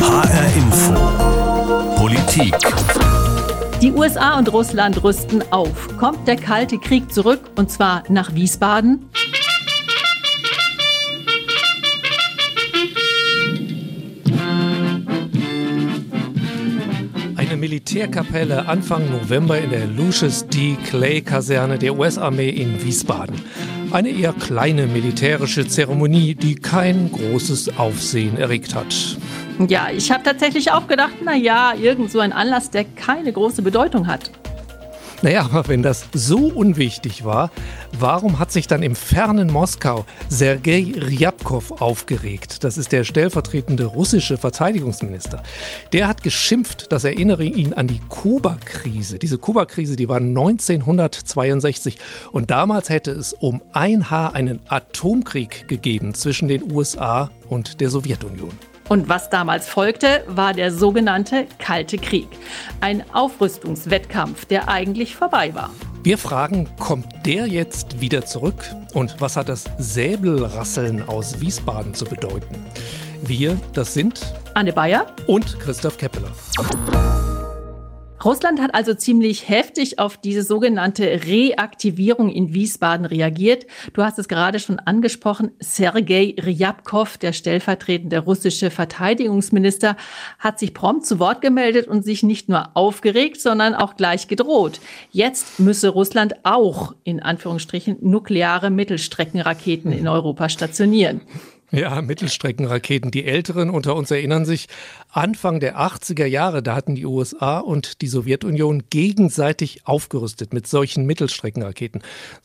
HR Info. Politik. Die USA und Russland rüsten auf. Kommt der Kalte Krieg zurück und zwar nach Wiesbaden? Eine Militärkapelle Anfang November in der Lucius D. Clay Kaserne der US-Armee in Wiesbaden. Eine eher kleine militärische Zeremonie, die kein großes Aufsehen erregt hat. Ja, ich habe tatsächlich auch gedacht, na ja, irgend so ein Anlass, der keine große Bedeutung hat. Naja, aber wenn das so unwichtig war, warum hat sich dann im fernen Moskau Sergei Ryabkov aufgeregt? Das ist der stellvertretende russische Verteidigungsminister. Der hat geschimpft, das erinnere ihn an die Kuba-Krise. Diese Kuba-Krise, die war 1962 und damals hätte es um ein Haar einen Atomkrieg gegeben zwischen den USA und der Sowjetunion. Und was damals folgte, war der sogenannte Kalte Krieg. Ein Aufrüstungswettkampf, der eigentlich vorbei war. Wir fragen, kommt der jetzt wieder zurück? Und was hat das Säbelrasseln aus Wiesbaden zu bedeuten? Wir, das sind Anne Bayer und Christoph Keppeler. Russland hat also ziemlich heftig auf diese sogenannte Reaktivierung in Wiesbaden reagiert. Du hast es gerade schon angesprochen. Sergei Ryabkov, der stellvertretende russische Verteidigungsminister, hat sich prompt zu Wort gemeldet und sich nicht nur aufgeregt, sondern auch gleich gedroht. Jetzt müsse Russland auch in Anführungsstrichen nukleare Mittelstreckenraketen in Europa stationieren. Ja, Mittelstreckenraketen. Die Älteren unter uns erinnern sich, Anfang der 80er Jahre, da hatten die USA und die Sowjetunion gegenseitig aufgerüstet mit solchen Mittelstreckenraketen.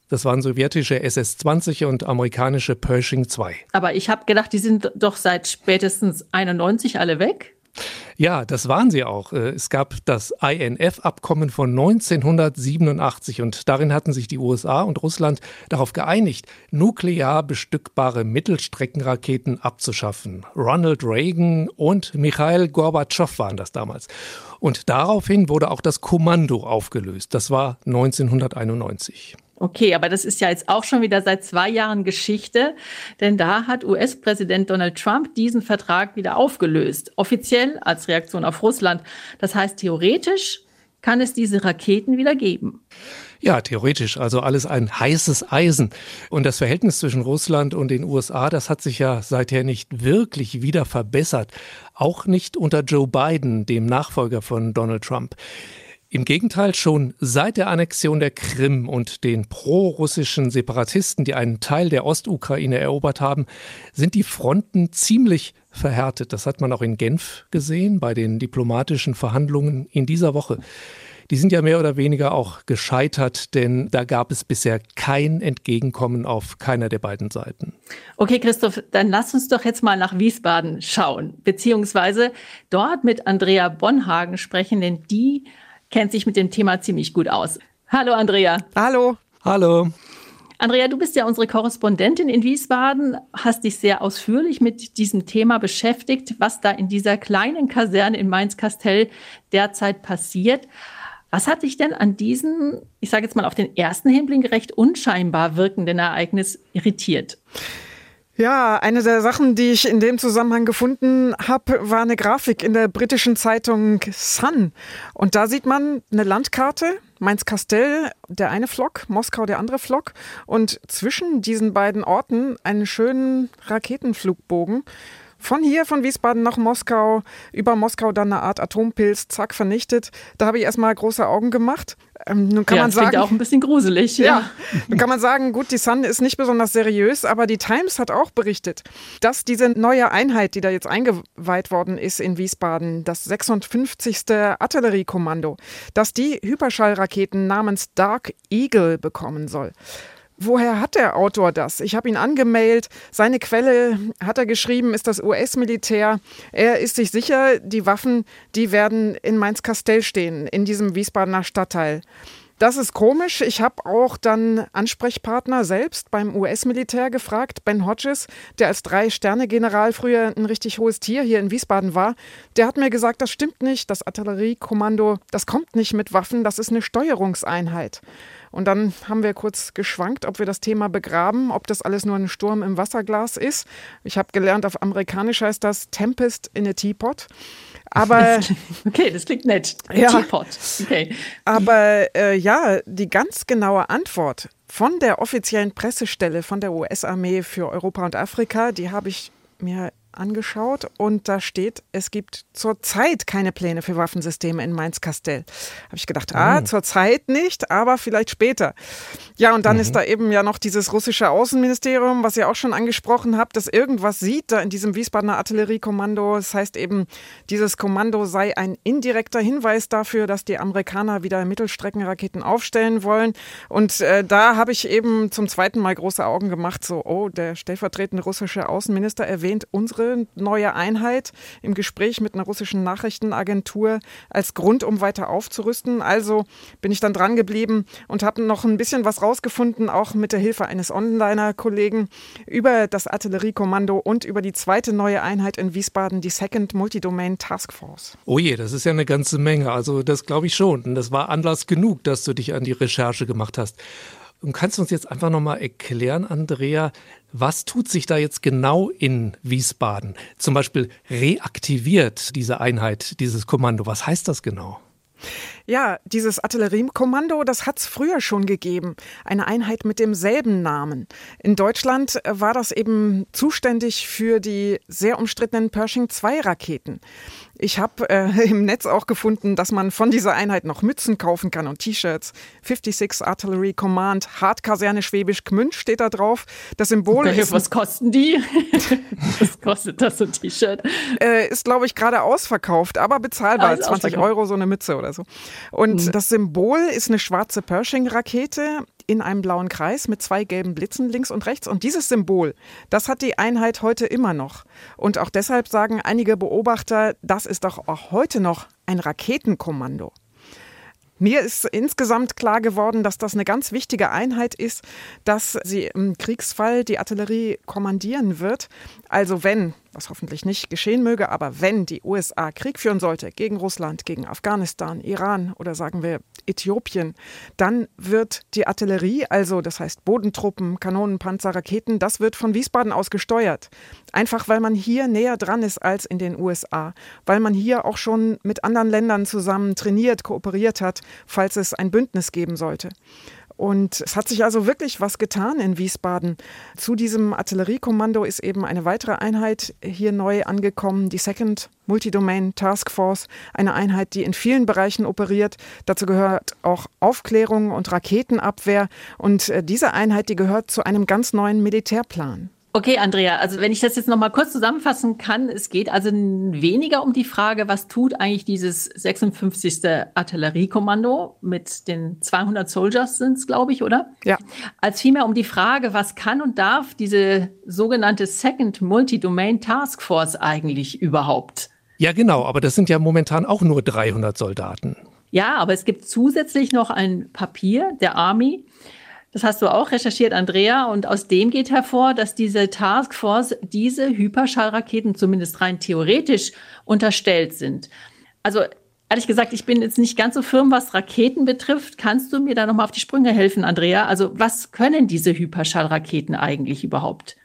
Das waren sowjetische SS-20 und amerikanische Pershing 2. Aber ich habe gedacht, die sind doch seit spätestens 91 alle weg. Ja, das waren sie auch. Äh, es gab das INF-Abkommen von 1987 und darin hatten sich die USA und Russland darauf geeinigt, nuklear bestückbare Mittelstreckenraketen abzuschaffen. Ronald Reagan und Michail Gorbatschow waren das damals. Und daraufhin wurde auch das Kommando aufgelöst. Das war 1991. Okay, aber das ist ja jetzt auch schon wieder seit zwei Jahren Geschichte, denn da hat US-Präsident Donald Trump diesen Vertrag wieder aufgelöst, offiziell als Reaktion auf Russland. Das heißt, theoretisch kann es diese Raketen wieder geben. Ja, theoretisch. Also alles ein heißes Eisen. Und das Verhältnis zwischen Russland und den USA, das hat sich ja seither nicht wirklich wieder verbessert. Auch nicht unter Joe Biden, dem Nachfolger von Donald Trump. Im Gegenteil, schon seit der Annexion der Krim und den prorussischen Separatisten, die einen Teil der Ostukraine erobert haben, sind die Fronten ziemlich verhärtet. Das hat man auch in Genf gesehen bei den diplomatischen Verhandlungen in dieser Woche. Die sind ja mehr oder weniger auch gescheitert, denn da gab es bisher kein Entgegenkommen auf keiner der beiden Seiten. Okay, Christoph, dann lass uns doch jetzt mal nach Wiesbaden schauen, beziehungsweise dort mit Andrea Bonhagen sprechen, denn die kennt sich mit dem Thema ziemlich gut aus. Hallo Andrea. Hallo. Hallo. Andrea, du bist ja unsere Korrespondentin in Wiesbaden, hast dich sehr ausführlich mit diesem Thema beschäftigt, was da in dieser kleinen Kaserne in Mainz-Kastell derzeit passiert. Was hat dich denn an diesem, ich sage jetzt mal auf den ersten Hinblick recht unscheinbar wirkenden Ereignis irritiert? Ja, eine der Sachen, die ich in dem Zusammenhang gefunden habe, war eine Grafik in der britischen Zeitung Sun. Und da sieht man eine Landkarte, Mainz-Kastell, der eine Flock, Moskau der andere Flock. Und zwischen diesen beiden Orten einen schönen Raketenflugbogen. Von hier, von Wiesbaden nach Moskau, über Moskau dann eine Art Atompilz, zack, vernichtet. Da habe ich erstmal große Augen gemacht. Ähm, nun kann ja, man sagen, auch ein bisschen gruselig. Ja. ja, nun kann man sagen, gut, die Sun ist nicht besonders seriös, aber die Times hat auch berichtet, dass diese neue Einheit, die da jetzt eingeweiht worden ist in Wiesbaden, das 56. Artilleriekommando, dass die Hyperschallraketen namens Dark Eagle bekommen soll. Woher hat der Autor das? Ich habe ihn angemeldet. Seine Quelle, hat er geschrieben, ist das US-Militär. Er ist sich sicher, die Waffen, die werden in Mainz-Kastell stehen, in diesem Wiesbadener Stadtteil. Das ist komisch. Ich habe auch dann Ansprechpartner selbst beim US-Militär gefragt, Ben Hodges, der als Drei-Sterne-General früher ein richtig hohes Tier hier in Wiesbaden war. Der hat mir gesagt, das stimmt nicht. Das Artilleriekommando, das kommt nicht mit Waffen, das ist eine Steuerungseinheit. Und dann haben wir kurz geschwankt, ob wir das Thema begraben, ob das alles nur ein Sturm im Wasserglas ist. Ich habe gelernt, auf Amerikanisch heißt das Tempest in a Teapot. Aber okay, das klingt nett. Ja. Teapot. Okay. Aber äh, ja, die ganz genaue Antwort von der offiziellen Pressestelle von der US-Armee für Europa und Afrika, die habe ich mir angeschaut und da steht, es gibt zurzeit keine Pläne für Waffensysteme in Mainz-Kastell. Habe ich gedacht, ah, oh. zurzeit nicht, aber vielleicht später. Ja, und dann mhm. ist da eben ja noch dieses russische Außenministerium, was ihr auch schon angesprochen habt, das irgendwas sieht da in diesem Wiesbadener Artilleriekommando. Das heißt eben, dieses Kommando sei ein indirekter Hinweis dafür, dass die Amerikaner wieder Mittelstreckenraketen aufstellen wollen. Und äh, da habe ich eben zum zweiten Mal große Augen gemacht, so, oh, der stellvertretende russische Außenminister erwähnt unsere neue Einheit im Gespräch mit einer russischen Nachrichtenagentur als Grund, um weiter aufzurüsten. Also bin ich dann dran geblieben und habe noch ein bisschen was rausgefunden, auch mit der Hilfe eines Onliner-Kollegen über das Artilleriekommando und über die zweite neue Einheit in Wiesbaden, die Second Multidomain Task Force. Oh je, das ist ja eine ganze Menge. Also das glaube ich schon. Das war Anlass genug, dass du dich an die Recherche gemacht hast. Und kannst du uns jetzt einfach nochmal erklären, Andrea, was tut sich da jetzt genau in Wiesbaden? Zum Beispiel reaktiviert diese Einheit, dieses Kommando. Was heißt das genau? Ja, dieses Artilleriekommando, das hat es früher schon gegeben. Eine Einheit mit demselben Namen. In Deutschland war das eben zuständig für die sehr umstrittenen Pershing-2-Raketen. Ich habe äh, im Netz auch gefunden, dass man von dieser Einheit noch Mützen kaufen kann und T-Shirts. 56 Artillery Command, Hartkaserne Schwäbisch Gmünd steht da drauf. Das Symbol okay, ist. Was kosten die? was kostet das so ein T-Shirt? Äh, ist, glaube ich, gerade ausverkauft, aber bezahlbar. Ah, 20 Euro so eine Mütze oder so. Und mhm. das Symbol ist eine schwarze Pershing-Rakete in einem blauen Kreis mit zwei gelben Blitzen links und rechts. Und dieses Symbol, das hat die Einheit heute immer noch. Und auch deshalb sagen einige Beobachter, das ist doch auch heute noch ein Raketenkommando. Mir ist insgesamt klar geworden, dass das eine ganz wichtige Einheit ist, dass sie im Kriegsfall die Artillerie kommandieren wird. Also wenn was hoffentlich nicht geschehen möge, aber wenn die USA Krieg führen sollte gegen Russland, gegen Afghanistan, Iran oder sagen wir Äthiopien, dann wird die Artillerie, also das heißt Bodentruppen, Kanonen, Panzer, Raketen, das wird von Wiesbaden aus gesteuert. Einfach weil man hier näher dran ist als in den USA, weil man hier auch schon mit anderen Ländern zusammen trainiert, kooperiert hat, falls es ein Bündnis geben sollte. Und es hat sich also wirklich was getan in Wiesbaden. Zu diesem Artilleriekommando ist eben eine weitere Einheit hier neu angekommen, die Second Multidomain Task Force, eine Einheit, die in vielen Bereichen operiert. Dazu gehört auch Aufklärung und Raketenabwehr. Und äh, diese Einheit, die gehört zu einem ganz neuen Militärplan. Okay, Andrea, also wenn ich das jetzt nochmal kurz zusammenfassen kann, es geht also weniger um die Frage, was tut eigentlich dieses 56. Artilleriekommando mit den 200 Soldiers sind es, glaube ich, oder? Ja. Als vielmehr um die Frage, was kann und darf diese sogenannte Second Multi-Domain Task Force eigentlich überhaupt? Ja, genau, aber das sind ja momentan auch nur 300 Soldaten. Ja, aber es gibt zusätzlich noch ein Papier der Army, das hast du auch recherchiert, Andrea. Und aus dem geht hervor, dass diese Taskforce diese Hyperschallraketen zumindest rein theoretisch unterstellt sind. Also ehrlich gesagt, ich bin jetzt nicht ganz so firm, was Raketen betrifft. Kannst du mir da nochmal auf die Sprünge helfen, Andrea? Also was können diese Hyperschallraketen eigentlich überhaupt?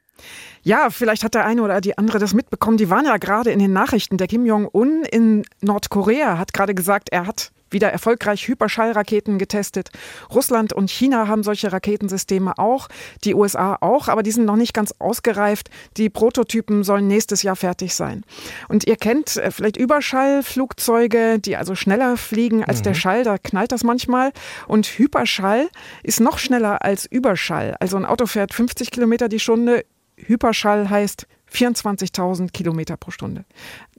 Ja, vielleicht hat der eine oder die andere das mitbekommen. Die waren ja gerade in den Nachrichten. Der Kim Jong-un in Nordkorea hat gerade gesagt, er hat wieder erfolgreich Hyperschallraketen getestet. Russland und China haben solche Raketensysteme auch, die USA auch, aber die sind noch nicht ganz ausgereift. Die Prototypen sollen nächstes Jahr fertig sein. Und ihr kennt äh, vielleicht Überschallflugzeuge, die also schneller fliegen als mhm. der Schall, da knallt das manchmal. Und Hyperschall ist noch schneller als Überschall. Also ein Auto fährt 50 Kilometer die Stunde. Hyperschall heißt 24.000 Kilometer pro Stunde.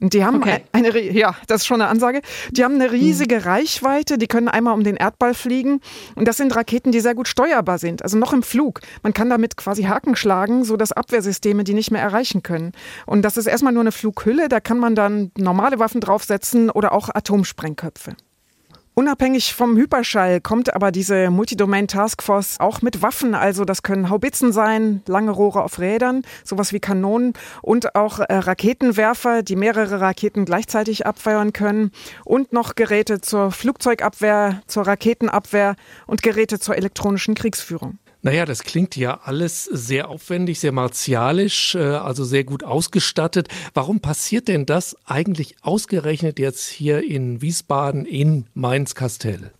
Und die haben okay. eine, ja, das ist schon eine Ansage. Die haben eine riesige mhm. Reichweite. Die können einmal um den Erdball fliegen. Und das sind Raketen, die sehr gut steuerbar sind. Also noch im Flug. Man kann damit quasi Haken schlagen, so dass Abwehrsysteme die nicht mehr erreichen können. Und das ist erstmal nur eine Flughülle. Da kann man dann normale Waffen draufsetzen oder auch Atomsprengköpfe. Unabhängig vom Hyperschall kommt aber diese Multidomain Taskforce auch mit Waffen. Also das können Haubitzen sein, lange Rohre auf Rädern, sowas wie Kanonen und auch äh, Raketenwerfer, die mehrere Raketen gleichzeitig abfeuern können und noch Geräte zur Flugzeugabwehr, zur Raketenabwehr und Geräte zur elektronischen Kriegsführung. Naja, das klingt ja alles sehr aufwendig, sehr martialisch, äh, also sehr gut ausgestattet. Warum passiert denn das eigentlich ausgerechnet jetzt hier in Wiesbaden in Mainz-Kastell?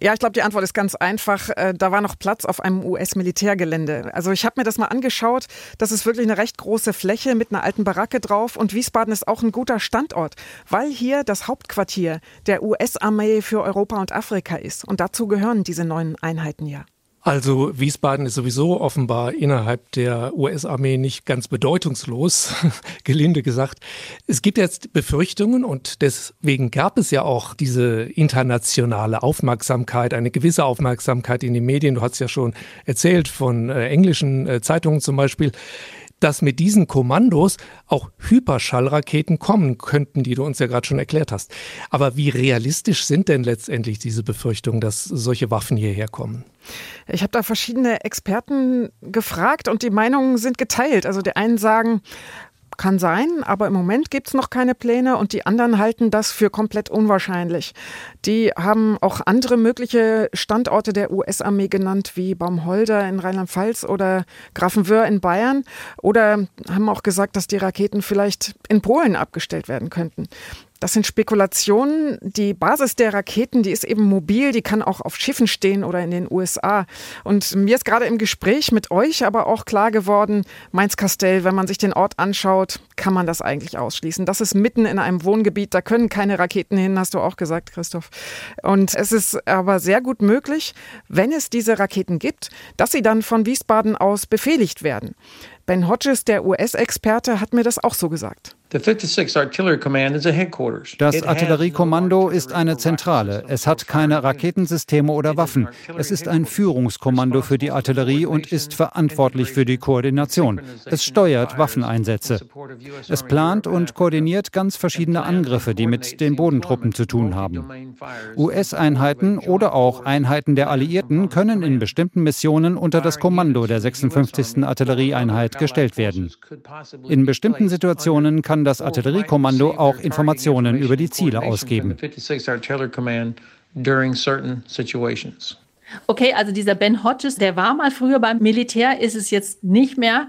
Ja, ich glaube, die Antwort ist ganz einfach. Äh, da war noch Platz auf einem US-Militärgelände. Also ich habe mir das mal angeschaut. Das ist wirklich eine recht große Fläche mit einer alten Baracke drauf. Und Wiesbaden ist auch ein guter Standort, weil hier das Hauptquartier der US-Armee für Europa und Afrika ist. Und dazu gehören diese neuen Einheiten ja. Also Wiesbaden ist sowieso offenbar innerhalb der US-Armee nicht ganz bedeutungslos, gelinde gesagt. Es gibt jetzt Befürchtungen und deswegen gab es ja auch diese internationale Aufmerksamkeit, eine gewisse Aufmerksamkeit in den Medien. Du hast ja schon erzählt von äh, englischen äh, Zeitungen zum Beispiel dass mit diesen Kommandos auch Hyperschallraketen kommen könnten, die du uns ja gerade schon erklärt hast. Aber wie realistisch sind denn letztendlich diese Befürchtungen, dass solche Waffen hierher kommen? Ich habe da verschiedene Experten gefragt und die Meinungen sind geteilt. Also die einen sagen, kann sein, aber im Moment gibt es noch keine Pläne und die anderen halten das für komplett unwahrscheinlich. Die haben auch andere mögliche Standorte der US-Armee genannt, wie Baumholder in Rheinland-Pfalz oder Grafenwöhr in Bayern oder haben auch gesagt, dass die Raketen vielleicht in Polen abgestellt werden könnten. Das sind Spekulationen. Die Basis der Raketen, die ist eben mobil, die kann auch auf Schiffen stehen oder in den USA. Und mir ist gerade im Gespräch mit euch aber auch klar geworden, Mainz-Kastell, wenn man sich den Ort anschaut, kann man das eigentlich ausschließen. Das ist mitten in einem Wohngebiet, da können keine Raketen hin, hast du auch gesagt, Christoph. Und es ist aber sehr gut möglich, wenn es diese Raketen gibt, dass sie dann von Wiesbaden aus befehligt werden. Ben Hodges, der US-Experte, hat mir das auch so gesagt. Das Artilleriekommando ist eine Zentrale. Es hat keine Raketensysteme oder Waffen. Es ist ein Führungskommando für die Artillerie und ist verantwortlich für die Koordination. Es steuert Waffeneinsätze. Es plant und koordiniert ganz verschiedene Angriffe, die mit den Bodentruppen zu tun haben. US-Einheiten oder auch Einheiten der Alliierten können in bestimmten Missionen unter das Kommando der 56. Artillerieeinheit gestellt werden. In bestimmten Situationen kann das Artilleriekommando auch Informationen über die Ziele ausgeben. Okay, also dieser Ben Hodges, der war mal früher beim Militär, ist es jetzt nicht mehr.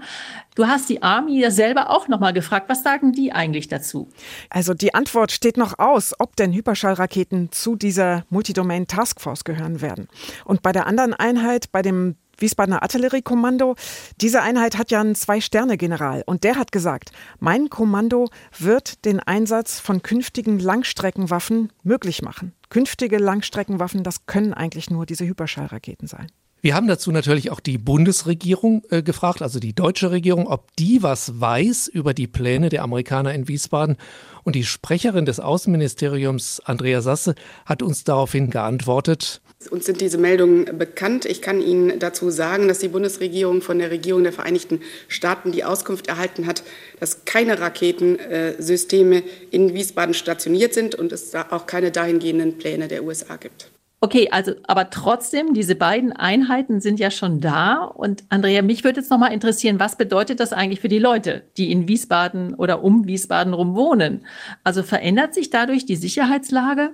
Du hast die Army ja selber auch nochmal gefragt. Was sagen die eigentlich dazu? Also die Antwort steht noch aus, ob denn Hyperschallraketen zu dieser Multidomain Taskforce gehören werden. Und bei der anderen Einheit, bei dem Wiesbadener Artilleriekommando. Diese Einheit hat ja einen Zwei-Sterne-General und der hat gesagt, mein Kommando wird den Einsatz von künftigen Langstreckenwaffen möglich machen. Künftige Langstreckenwaffen, das können eigentlich nur diese Hyperschallraketen sein. Wir haben dazu natürlich auch die Bundesregierung äh, gefragt, also die deutsche Regierung, ob die was weiß über die Pläne der Amerikaner in Wiesbaden. Und die Sprecherin des Außenministeriums, Andrea Sasse, hat uns daraufhin geantwortet, uns sind diese Meldungen bekannt. Ich kann Ihnen dazu sagen, dass die Bundesregierung von der Regierung der Vereinigten Staaten die Auskunft erhalten hat, dass keine Raketensysteme in Wiesbaden stationiert sind und es da auch keine dahingehenden Pläne der USA gibt. Okay, also aber trotzdem, diese beiden Einheiten sind ja schon da. Und Andrea, mich würde jetzt nochmal interessieren, was bedeutet das eigentlich für die Leute, die in Wiesbaden oder um Wiesbaden rum wohnen? Also verändert sich dadurch die Sicherheitslage?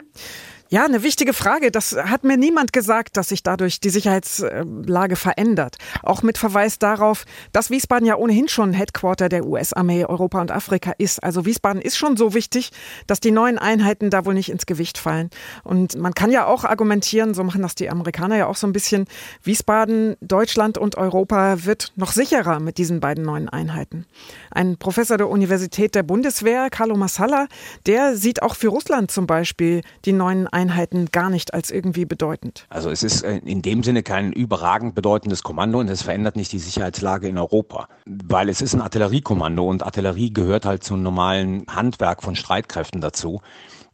Ja, eine wichtige Frage. Das hat mir niemand gesagt, dass sich dadurch die Sicherheitslage verändert. Auch mit Verweis darauf, dass Wiesbaden ja ohnehin schon Headquarter der US-Armee Europa und Afrika ist. Also Wiesbaden ist schon so wichtig, dass die neuen Einheiten da wohl nicht ins Gewicht fallen. Und man kann ja auch argumentieren, so machen das die Amerikaner ja auch so ein bisschen, Wiesbaden, Deutschland und Europa wird noch sicherer mit diesen beiden neuen Einheiten. Ein Professor der Universität der Bundeswehr, Carlo Massala, der sieht auch für Russland zum Beispiel die neuen Einheiten Einheiten gar nicht als irgendwie bedeutend. Also es ist äh, in dem Sinne kein überragend bedeutendes Kommando und es verändert nicht die Sicherheitslage in Europa, weil es ist ein Artilleriekommando und Artillerie gehört halt zum normalen Handwerk von Streitkräften dazu.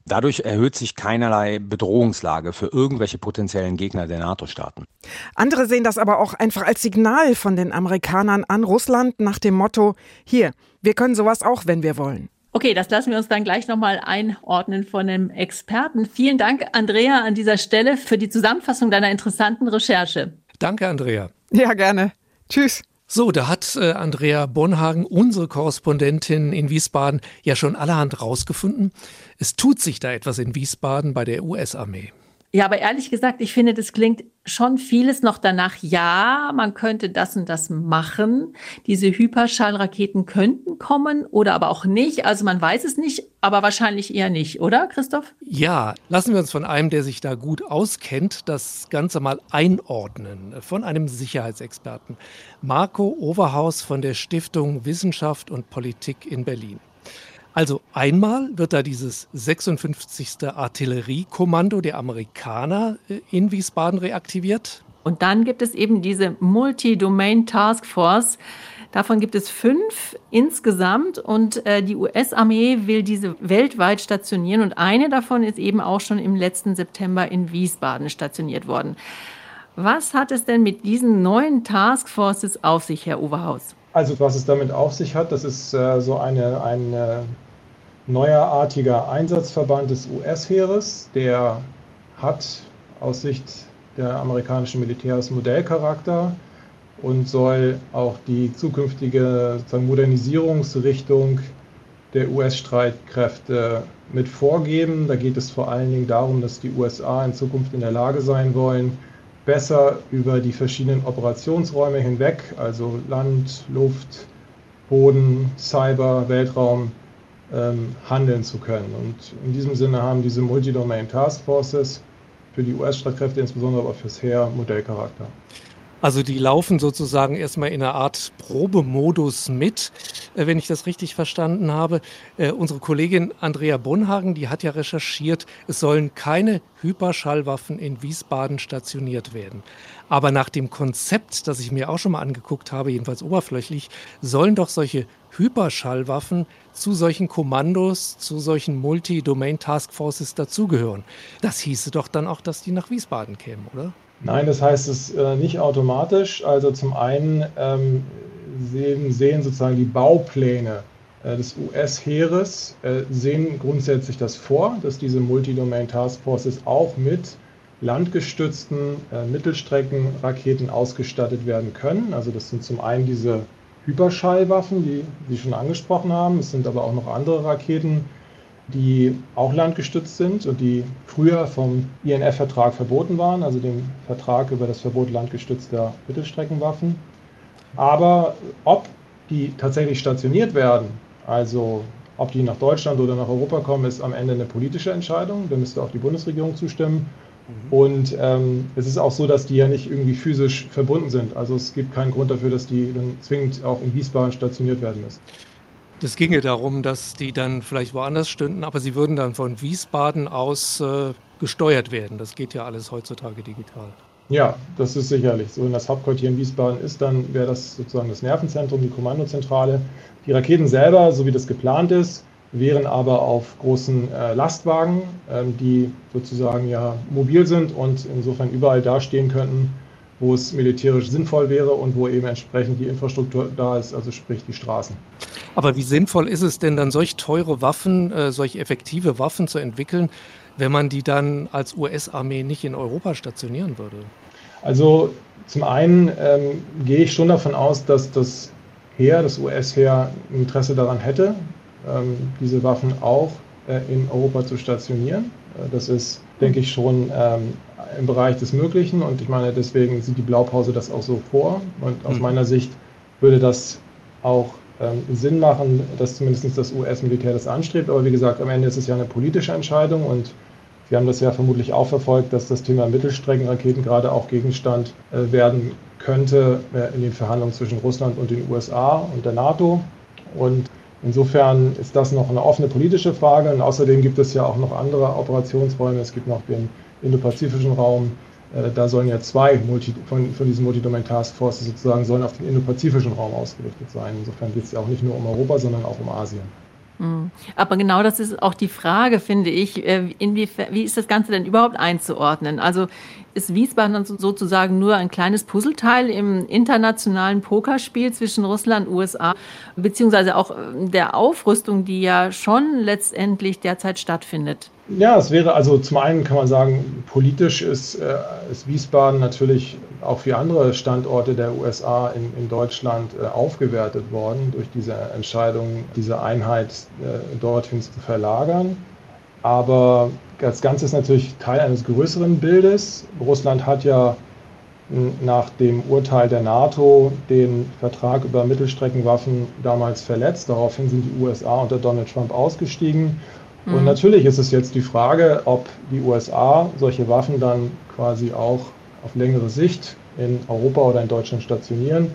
Dadurch erhöht sich keinerlei Bedrohungslage für irgendwelche potenziellen Gegner der NATO-Staaten. Andere sehen das aber auch einfach als Signal von den Amerikanern an Russland nach dem Motto, hier, wir können sowas auch, wenn wir wollen. Okay, das lassen wir uns dann gleich nochmal einordnen von einem Experten. Vielen Dank, Andrea, an dieser Stelle für die Zusammenfassung deiner interessanten Recherche. Danke, Andrea. Ja, gerne. Tschüss. So, da hat äh, Andrea Bonhagen, unsere Korrespondentin in Wiesbaden, ja schon allerhand rausgefunden. Es tut sich da etwas in Wiesbaden bei der US-Armee. Ja, aber ehrlich gesagt, ich finde, das klingt schon vieles noch danach. Ja, man könnte das und das machen. Diese Hyperschallraketen könnten kommen oder aber auch nicht. Also man weiß es nicht, aber wahrscheinlich eher nicht, oder, Christoph? Ja, lassen wir uns von einem, der sich da gut auskennt, das Ganze mal einordnen. Von einem Sicherheitsexperten. Marco Overhaus von der Stiftung Wissenschaft und Politik in Berlin. Also einmal wird da dieses 56. Artilleriekommando der Amerikaner äh, in Wiesbaden reaktiviert. Und dann gibt es eben diese Multi-Domain Task Force. Davon gibt es fünf insgesamt und äh, die US-Armee will diese weltweit stationieren und eine davon ist eben auch schon im letzten September in Wiesbaden stationiert worden. Was hat es denn mit diesen neuen Task Forces auf sich, Herr Oberhaus? Also was es damit auf sich hat, das ist äh, so eine, eine neuerartiger Einsatzverband des US-Heeres. Der hat aus Sicht der amerikanischen Militärs Modellcharakter und soll auch die zukünftige Modernisierungsrichtung der US-Streitkräfte mit vorgeben. Da geht es vor allen Dingen darum, dass die USA in Zukunft in der Lage sein wollen, besser über die verschiedenen Operationsräume hinweg, also Land, Luft, Boden, Cyber, Weltraum, ähm, handeln zu können. Und in diesem Sinne haben diese Multi-Domain Task Forces für die US-Streitkräfte, insbesondere aber fürs Heer, Modellcharakter. Also die laufen sozusagen erstmal in einer Art Probemodus mit, äh, wenn ich das richtig verstanden habe. Äh, unsere Kollegin Andrea Bonhagen, die hat ja recherchiert, es sollen keine Hyperschallwaffen in Wiesbaden stationiert werden. Aber nach dem Konzept, das ich mir auch schon mal angeguckt habe, jedenfalls oberflächlich, sollen doch solche Hyperschallwaffen zu solchen Kommandos, zu solchen Multi-Domain-Taskforces dazugehören. Das hieße doch dann auch, dass die nach Wiesbaden kämen, oder? Nein, das heißt es äh, nicht automatisch. Also zum einen ähm, sehen, sehen, sozusagen die Baupläne äh, des US-Heeres, äh, sehen grundsätzlich das vor, dass diese Multi-Domain Taskforces auch mit landgestützten äh, Mittelstreckenraketen ausgestattet werden können. Also das sind zum einen diese Hyperschallwaffen, die Sie schon angesprochen haben. Es sind aber auch noch andere Raketen, die auch landgestützt sind und die früher vom INF-Vertrag verboten waren, also dem Vertrag über das Verbot landgestützter Mittelstreckenwaffen. Aber ob die tatsächlich stationiert werden, also ob die nach Deutschland oder nach Europa kommen, ist am Ende eine politische Entscheidung. Da müsste auch die Bundesregierung zustimmen. Mhm. Und ähm, es ist auch so, dass die ja nicht irgendwie physisch verbunden sind. Also es gibt keinen Grund dafür, dass die dann zwingend auch in Wiesbaden stationiert werden müssen. Das ginge darum, dass die dann vielleicht woanders stünden, aber sie würden dann von Wiesbaden aus äh, gesteuert werden. Das geht ja alles heutzutage digital. Ja, das ist sicherlich so. Wenn das Hauptquartier in Wiesbaden ist, dann wäre das sozusagen das Nervenzentrum, die Kommandozentrale. Die Raketen selber, so wie das geplant ist, wären aber auf großen äh, Lastwagen, ähm, die sozusagen ja mobil sind und insofern überall dastehen könnten, wo es militärisch sinnvoll wäre und wo eben entsprechend die Infrastruktur da ist, also sprich die Straßen. Aber wie sinnvoll ist es denn dann, solch teure Waffen, äh, solch effektive Waffen zu entwickeln, wenn man die dann als US-Armee nicht in Europa stationieren würde? Also zum einen ähm, gehe ich schon davon aus, dass das Heer, das US-Heer, Interesse daran hätte, ähm, diese Waffen auch äh, in Europa zu stationieren. Äh, das ist, denke ich, schon ähm, im Bereich des Möglichen und ich meine, deswegen sieht die Blaupause das auch so vor und aus mhm. meiner Sicht würde das auch ähm, Sinn machen, dass zumindest das US-Militär das anstrebt. Aber wie gesagt, am Ende ist es ja eine politische Entscheidung und Sie haben das ja vermutlich auch verfolgt, dass das Thema Mittelstreckenraketen gerade auch Gegenstand äh, werden könnte äh, in den Verhandlungen zwischen Russland und den USA und der NATO. Und insofern ist das noch eine offene politische Frage. Und außerdem gibt es ja auch noch andere Operationsräume. Es gibt noch den indopazifischen Raum. Äh, da sollen ja zwei Multi, von, von diesen Multidomain-Taskforces sozusagen sollen auf den indopazifischen Raum ausgerichtet sein. Insofern geht es ja auch nicht nur um Europa, sondern auch um Asien. Hm. Aber genau das ist auch die Frage, finde ich. Äh, inwiefern, wie ist das Ganze denn überhaupt einzuordnen? Also ist Wiesbaden sozusagen nur ein kleines Puzzleteil im internationalen Pokerspiel zwischen Russland und USA, beziehungsweise auch äh, der Aufrüstung, die ja schon letztendlich derzeit stattfindet? Ja, es wäre also zum einen kann man sagen, politisch ist, äh, ist Wiesbaden natürlich auch wie andere Standorte der USA in, in Deutschland äh, aufgewertet worden durch diese Entscheidung, diese Einheit äh, dorthin zu verlagern. Aber das Ganze ist natürlich Teil eines größeren Bildes. Russland hat ja nach dem Urteil der NATO den Vertrag über Mittelstreckenwaffen damals verletzt. Daraufhin sind die USA unter Donald Trump ausgestiegen. Und mhm. natürlich ist es jetzt die Frage, ob die USA solche Waffen dann quasi auch auf längere Sicht in Europa oder in Deutschland stationieren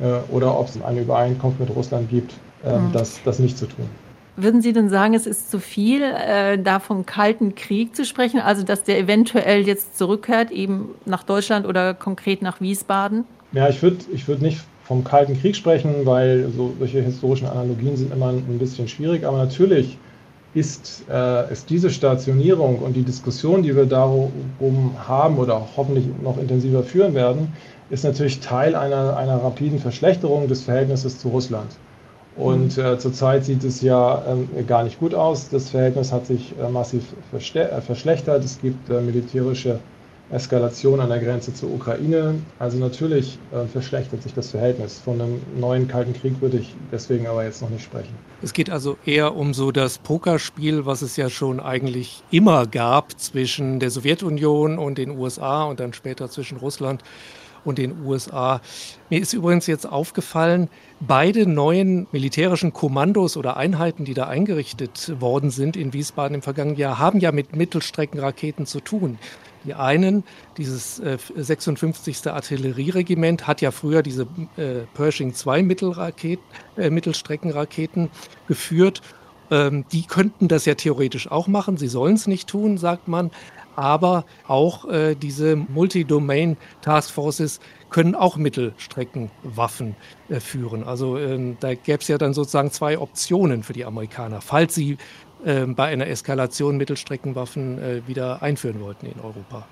äh, oder ob es eine Übereinkunft mit Russland gibt, äh, mhm. das, das nicht zu tun. Würden Sie denn sagen, es ist zu viel, äh, da vom Kalten Krieg zu sprechen, also dass der eventuell jetzt zurückkehrt, eben nach Deutschland oder konkret nach Wiesbaden? Ja, ich würde ich würd nicht vom Kalten Krieg sprechen, weil so, solche historischen Analogien sind immer ein bisschen schwierig, aber natürlich ist, äh, ist diese Stationierung und die Diskussion, die wir darum haben oder hoffentlich noch intensiver führen werden, ist natürlich Teil einer, einer rapiden Verschlechterung des Verhältnisses zu Russland. Und mhm. äh, zurzeit sieht es ja äh, gar nicht gut aus. Das Verhältnis hat sich äh, massiv äh, verschlechtert. Es gibt äh, militärische Eskalation an der Grenze zur Ukraine. Also natürlich äh, verschlechtert sich das Verhältnis. Von einem neuen Kalten Krieg würde ich deswegen aber jetzt noch nicht sprechen. Es geht also eher um so das Pokerspiel, was es ja schon eigentlich immer gab zwischen der Sowjetunion und den USA und dann später zwischen Russland und den USA. Mir ist übrigens jetzt aufgefallen, beide neuen militärischen Kommandos oder Einheiten, die da eingerichtet worden sind in Wiesbaden im vergangenen Jahr, haben ja mit Mittelstreckenraketen zu tun. Die einen, dieses äh, 56. Artillerieregiment, hat ja früher diese äh, Pershing 2 Mittelraketen, äh, Mittelstreckenraketen geführt. Ähm, die könnten das ja theoretisch auch machen. Sie sollen es nicht tun, sagt man. Aber auch äh, diese Multi-Domain Task Forces können auch Mittelstreckenwaffen äh, führen. Also ähm, da gäbe es ja dann sozusagen zwei Optionen für die Amerikaner, falls sie äh, bei einer Eskalation Mittelstreckenwaffen äh, wieder einführen wollten in Europa.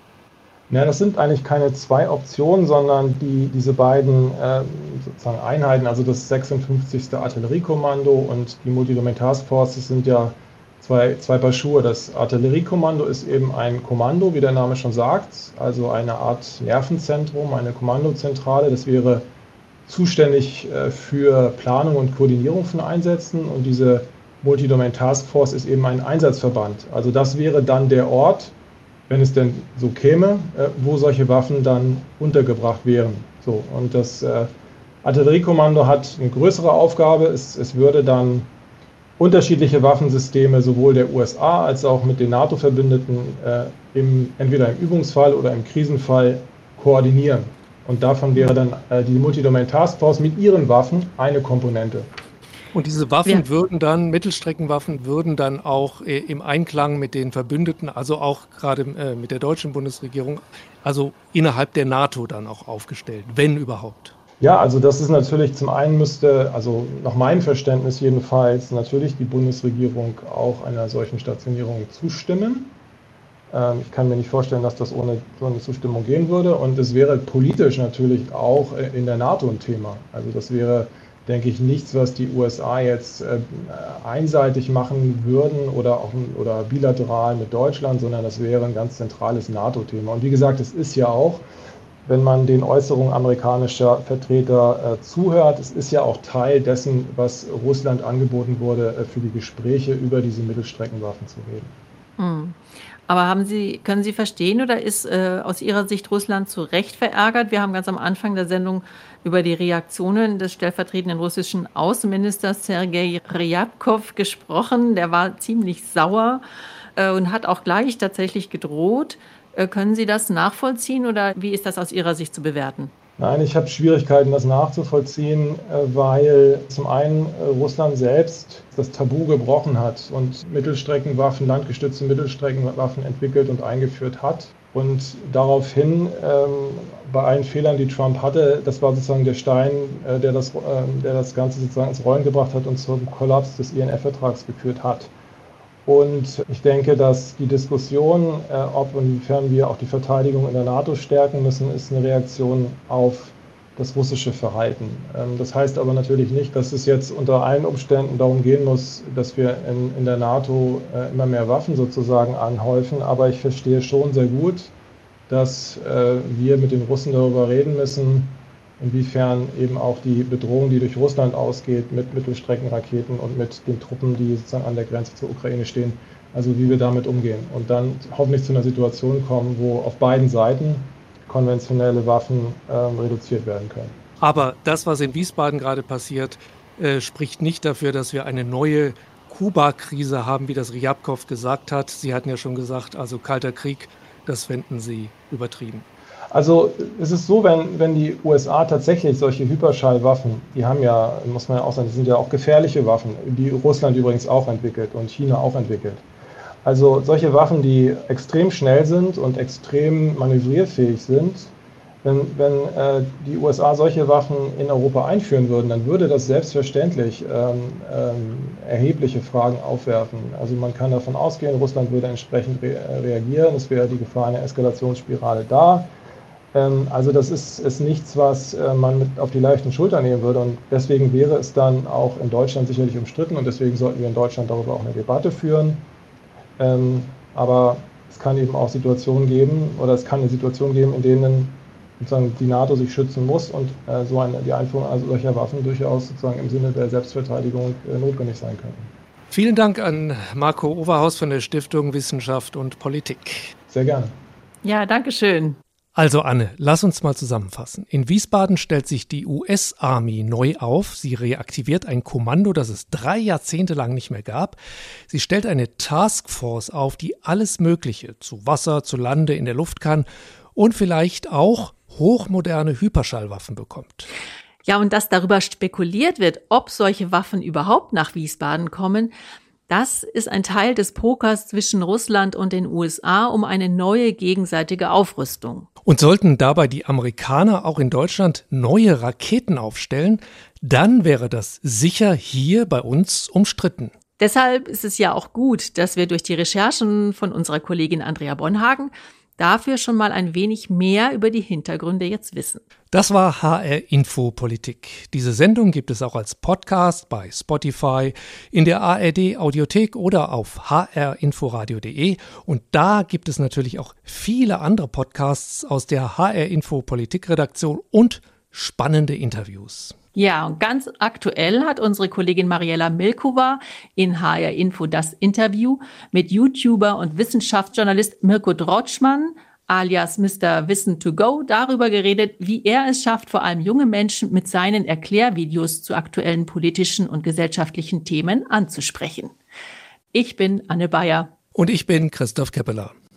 Ja, das sind eigentlich keine zwei Optionen, sondern die, diese beiden äh, sozusagen Einheiten, also das 56. Artilleriekommando und die Multidomain Task Forces sind ja zwei, zwei Paar Schuhe. Das Artilleriekommando ist eben ein Kommando, wie der Name schon sagt, also eine Art Nervenzentrum, eine Kommandozentrale. Das wäre zuständig äh, für Planung und Koordinierung von Einsätzen und diese Multidomain Task Force ist eben ein Einsatzverband. Also das wäre dann der Ort, wenn es denn so käme, äh, wo solche Waffen dann untergebracht wären. So, und das äh, Artilleriekommando hat eine größere Aufgabe. Es, es würde dann unterschiedliche Waffensysteme sowohl der USA als auch mit den NATO-Verbündeten äh, im, entweder im Übungsfall oder im Krisenfall koordinieren. Und davon wäre dann äh, die Multidomain Task Force mit ihren Waffen eine Komponente. Und diese Waffen ja. würden dann, Mittelstreckenwaffen, würden dann auch äh, im Einklang mit den Verbündeten, also auch gerade äh, mit der deutschen Bundesregierung, also innerhalb der NATO dann auch aufgestellt, wenn überhaupt. Ja, also das ist natürlich zum einen müsste, also nach meinem Verständnis jedenfalls, natürlich die Bundesregierung auch einer solchen Stationierung zustimmen. Ähm, ich kann mir nicht vorstellen, dass das ohne so eine Zustimmung gehen würde. Und es wäre politisch natürlich auch äh, in der NATO ein Thema. Also das wäre denke ich, nichts, was die USA jetzt äh, einseitig machen würden oder auch oder bilateral mit Deutschland, sondern das wäre ein ganz zentrales NATO-Thema. Und wie gesagt, es ist ja auch, wenn man den Äußerungen amerikanischer Vertreter äh, zuhört, es ist ja auch Teil dessen, was Russland angeboten wurde, äh, für die Gespräche über diese Mittelstreckenwaffen zu reden. Hm. Aber haben Sie, können Sie verstehen oder ist äh, aus Ihrer Sicht Russland zu Recht verärgert? Wir haben ganz am Anfang der Sendung über die Reaktionen des stellvertretenden russischen Außenministers Sergei Ryabkov gesprochen. Der war ziemlich sauer äh, und hat auch gleich tatsächlich gedroht. Äh, können Sie das nachvollziehen oder wie ist das aus Ihrer Sicht zu bewerten? Nein, ich habe Schwierigkeiten, das nachzuvollziehen, äh, weil zum einen Russland selbst das Tabu gebrochen hat und Mittelstreckenwaffen, landgestützte Mittelstreckenwaffen entwickelt und eingeführt hat Und daraufhin, ähm, bei allen Fehlern, die Trump hatte, das war sozusagen der Stein, äh, der, das, äh, der das Ganze sozusagen ins Rollen gebracht hat und zum Kollaps des INF-Vertrags geführt hat. Und ich denke, dass die Diskussion, äh, ob und inwiefern wir auch die Verteidigung in der NATO stärken müssen, ist eine Reaktion auf das russische Verhalten. Ähm, das heißt aber natürlich nicht, dass es jetzt unter allen Umständen darum gehen muss, dass wir in, in der NATO äh, immer mehr Waffen sozusagen anhäufen. Aber ich verstehe schon sehr gut, dass äh, wir mit den Russen darüber reden müssen, inwiefern eben auch die Bedrohung, die durch Russland ausgeht, mit Mittelstreckenraketen und mit den Truppen, die sozusagen an der Grenze zur Ukraine stehen, also wie wir damit umgehen. Und dann hoffentlich zu einer Situation kommen, wo auf beiden Seiten konventionelle Waffen ähm, reduziert werden können. Aber das, was in Wiesbaden gerade passiert, äh, spricht nicht dafür, dass wir eine neue Kuba-Krise haben, wie das Ryabkov gesagt hat. Sie hatten ja schon gesagt, also Kalter Krieg, das fänden Sie übertrieben. Also es ist so, wenn, wenn die USA tatsächlich solche Hyperschallwaffen, die haben ja, muss man ja auch sagen, die sind ja auch gefährliche Waffen, die Russland übrigens auch entwickelt und China auch entwickelt. Also solche Waffen, die extrem schnell sind und extrem manövrierfähig sind, wenn, wenn äh, die USA solche Waffen in Europa einführen würden, dann würde das selbstverständlich ähm, ähm, erhebliche Fragen aufwerfen. Also man kann davon ausgehen, Russland würde entsprechend re reagieren, es wäre die Gefahr einer Eskalationsspirale da. Ähm, also das ist, ist nichts, was äh, man mit auf die leichten Schultern nehmen würde und deswegen wäre es dann auch in Deutschland sicherlich umstritten und deswegen sollten wir in Deutschland darüber auch eine Debatte führen. Ähm, aber es kann eben auch Situationen geben oder es kann eine Situation geben, in denen sozusagen die NATO sich schützen muss und äh, so eine, die Einführung also solcher Waffen durchaus sozusagen im Sinne der Selbstverteidigung äh, notwendig sein könnten. Vielen Dank an Marco Overhaus von der Stiftung Wissenschaft und Politik. Sehr gerne. Ja, danke schön. Also Anne, lass uns mal zusammenfassen. In Wiesbaden stellt sich die US-Army neu auf. Sie reaktiviert ein Kommando, das es drei Jahrzehnte lang nicht mehr gab. Sie stellt eine Taskforce auf, die alles Mögliche zu Wasser, zu Lande, in der Luft kann und vielleicht auch hochmoderne Hyperschallwaffen bekommt. Ja, und dass darüber spekuliert wird, ob solche Waffen überhaupt nach Wiesbaden kommen, das ist ein Teil des Pokers zwischen Russland und den USA um eine neue gegenseitige Aufrüstung. Und sollten dabei die Amerikaner auch in Deutschland neue Raketen aufstellen, dann wäre das sicher hier bei uns umstritten. Deshalb ist es ja auch gut, dass wir durch die Recherchen von unserer Kollegin Andrea Bonhagen dafür schon mal ein wenig mehr über die Hintergründe jetzt wissen. Das war HR Info Politik. Diese Sendung gibt es auch als Podcast bei Spotify, in der ARD Audiothek oder auf hrinforadio.de und da gibt es natürlich auch viele andere Podcasts aus der HR Info Politik Redaktion und spannende Interviews. Ja, und ganz aktuell hat unsere Kollegin Mariella Milkova in HR Info das Interview mit YouTuber und Wissenschaftsjournalist Mirko Drotschmann alias Mr. Wissen to Go darüber geredet, wie er es schafft, vor allem junge Menschen mit seinen Erklärvideos zu aktuellen politischen und gesellschaftlichen Themen anzusprechen. Ich bin Anne Bayer. Und ich bin Christoph Keppeler.